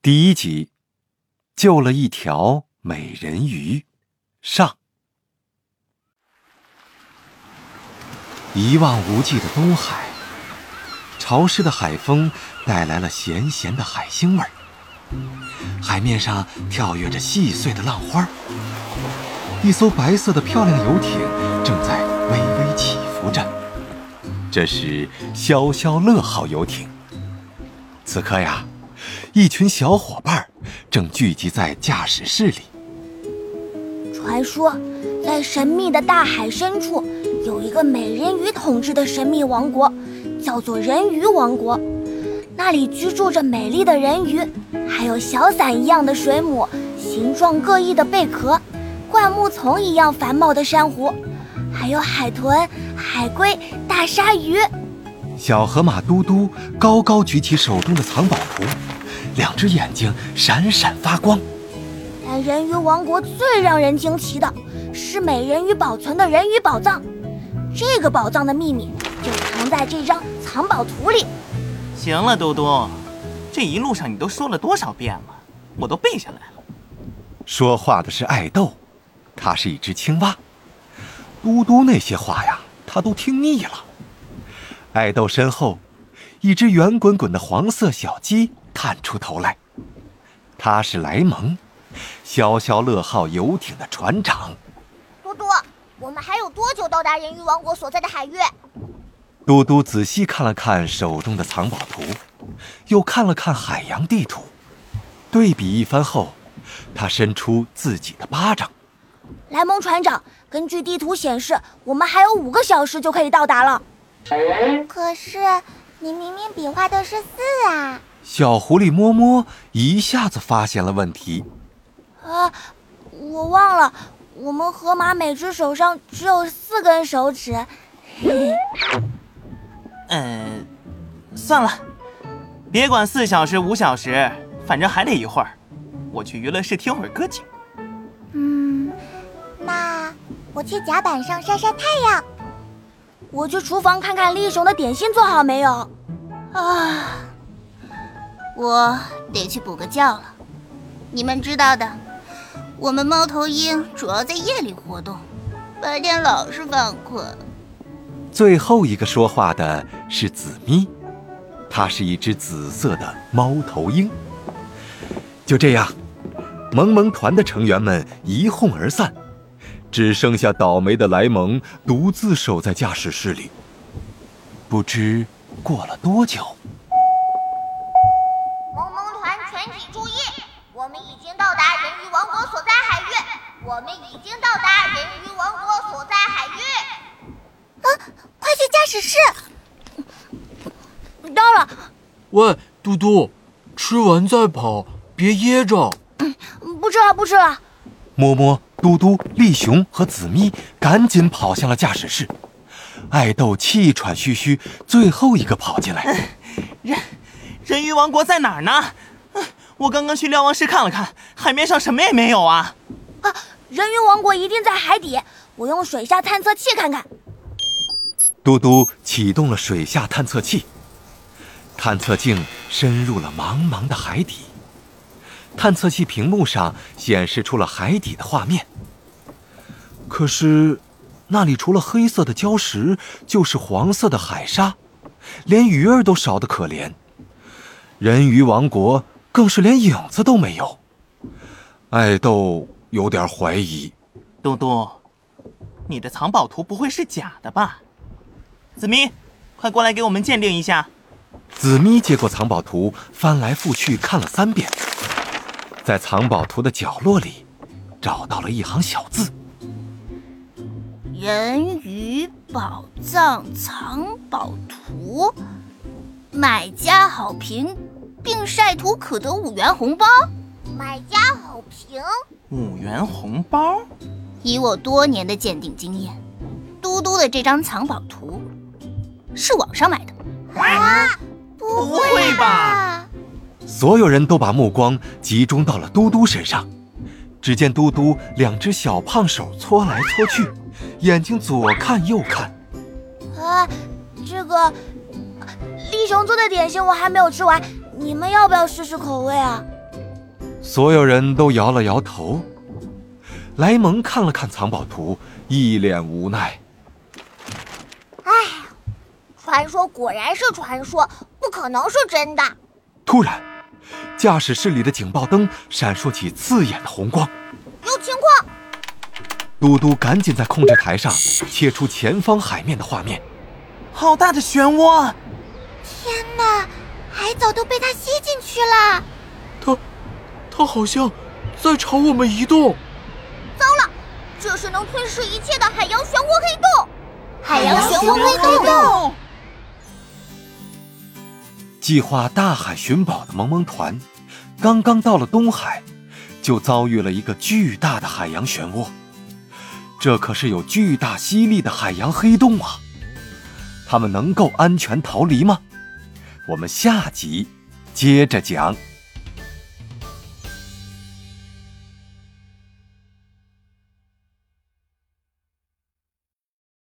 第一集，救了一条美人鱼。上，一望无际的东海，潮湿的海风带来了咸咸的海腥味儿。海面上跳跃着细碎的浪花，一艘白色的漂亮游艇正在微微起伏着。这是消消乐号游艇。此刻呀。一群小伙伴正聚集在驾驶室里。传说，在神秘的大海深处，有一个美人鱼统治的神秘王国，叫做人鱼王国。那里居住着美丽的人鱼，还有小伞一样的水母，形状各异的贝壳，灌木丛一样繁茂的珊瑚，还有海豚、海龟、大鲨鱼。小河马嘟嘟高高举起手中的藏宝图。两只眼睛闪闪发光。但人鱼王国最让人惊奇的是美人鱼保存的人鱼宝藏。这个宝藏的秘密就藏在这张藏宝图里。行了，嘟嘟，这一路上你都说了多少遍了，我都背下来了。说话的是爱豆，它是一只青蛙。嘟嘟那些话呀，他都听腻了。爱豆身后，一只圆滚滚的黄色小鸡。探出头来，他是莱蒙，消消乐号游艇的船长。嘟嘟，我们还有多久到达人鱼王国所在的海域？嘟嘟仔细看了看手中的藏宝图，又看了看海洋地图，对比一番后，他伸出自己的巴掌。莱蒙船长，根据地图显示，我们还有五个小时就可以到达了。可是，你明明比划的是四啊！小狐狸摸摸一下子发现了问题。啊，我忘了，我们河马每只手上只有四根手指。嗯，算了，别管四小时五小时，反正还得一会儿。我去娱乐室听会儿歌曲。嗯，那我去甲板上晒晒太阳。我去厨房看看丽熊的点心做好没有。啊。我得去补个觉了。你们知道的，我们猫头鹰主要在夜里活动，白天老是犯困。最后一个说话的是紫咪，它是一只紫色的猫头鹰。就这样，萌萌团的成员们一哄而散，只剩下倒霉的莱蒙独自守在驾驶室里。不知过了多久。快去驾驶室！到了。喂，嘟嘟，吃完再跑，别噎着。不吃了，不吃了。摸摸、嘟嘟、丽熊和紫咪赶紧跑向了驾驶室。爱豆气喘吁吁，最后一个跑进来。人，人鱼王国在哪儿呢？我刚刚去瞭望室看了看，海面上什么也没有啊。啊。人鱼王国一定在海底，我用水下探测器看看。嘟嘟启动了水下探测器，探测镜深入了茫茫的海底，探测器屏幕上显示出了海底的画面。可是，那里除了黑色的礁石，就是黄色的海沙，连鱼儿都少得可怜。人鱼王国更是连影子都没有。爱豆。有点怀疑，嘟嘟，你的藏宝图不会是假的吧？紫咪，快过来给我们鉴定一下。紫咪接过藏宝图，翻来覆去看了三遍，在藏宝图的角落里，找到了一行小字：“人鱼宝藏藏宝图，买家好评，并晒图可得五元红包。”买家好评。五元红包，以我多年的鉴定经验，嘟嘟的这张藏宝图是网上买的。啊，不会吧？所有人都把目光集中到了嘟嘟身上。只见嘟嘟两只小胖手搓来搓去，眼睛左看右看。啊，这个立熊做的点心我还没有吃完，你们要不要试试口味啊？所有人都摇了摇头。莱蒙看了看藏宝图，一脸无奈。唉，传说果然是传说，不可能是真的。突然，驾驶室里的警报灯闪烁起刺眼的红光。有情况！嘟嘟赶紧在控制台上切出前方海面的画面。好大的漩涡！天哪，海藻都被它吸进去了。它，它好像在朝我们移动。糟了，这是能吞噬一切的海洋漩涡黑洞！海洋漩涡黑洞！计划大海寻宝的萌萌团，刚刚到了东海，就遭遇了一个巨大的海洋漩涡。这可是有巨大吸力的海洋黑洞啊！他们能够安全逃离吗？我们下集接着讲。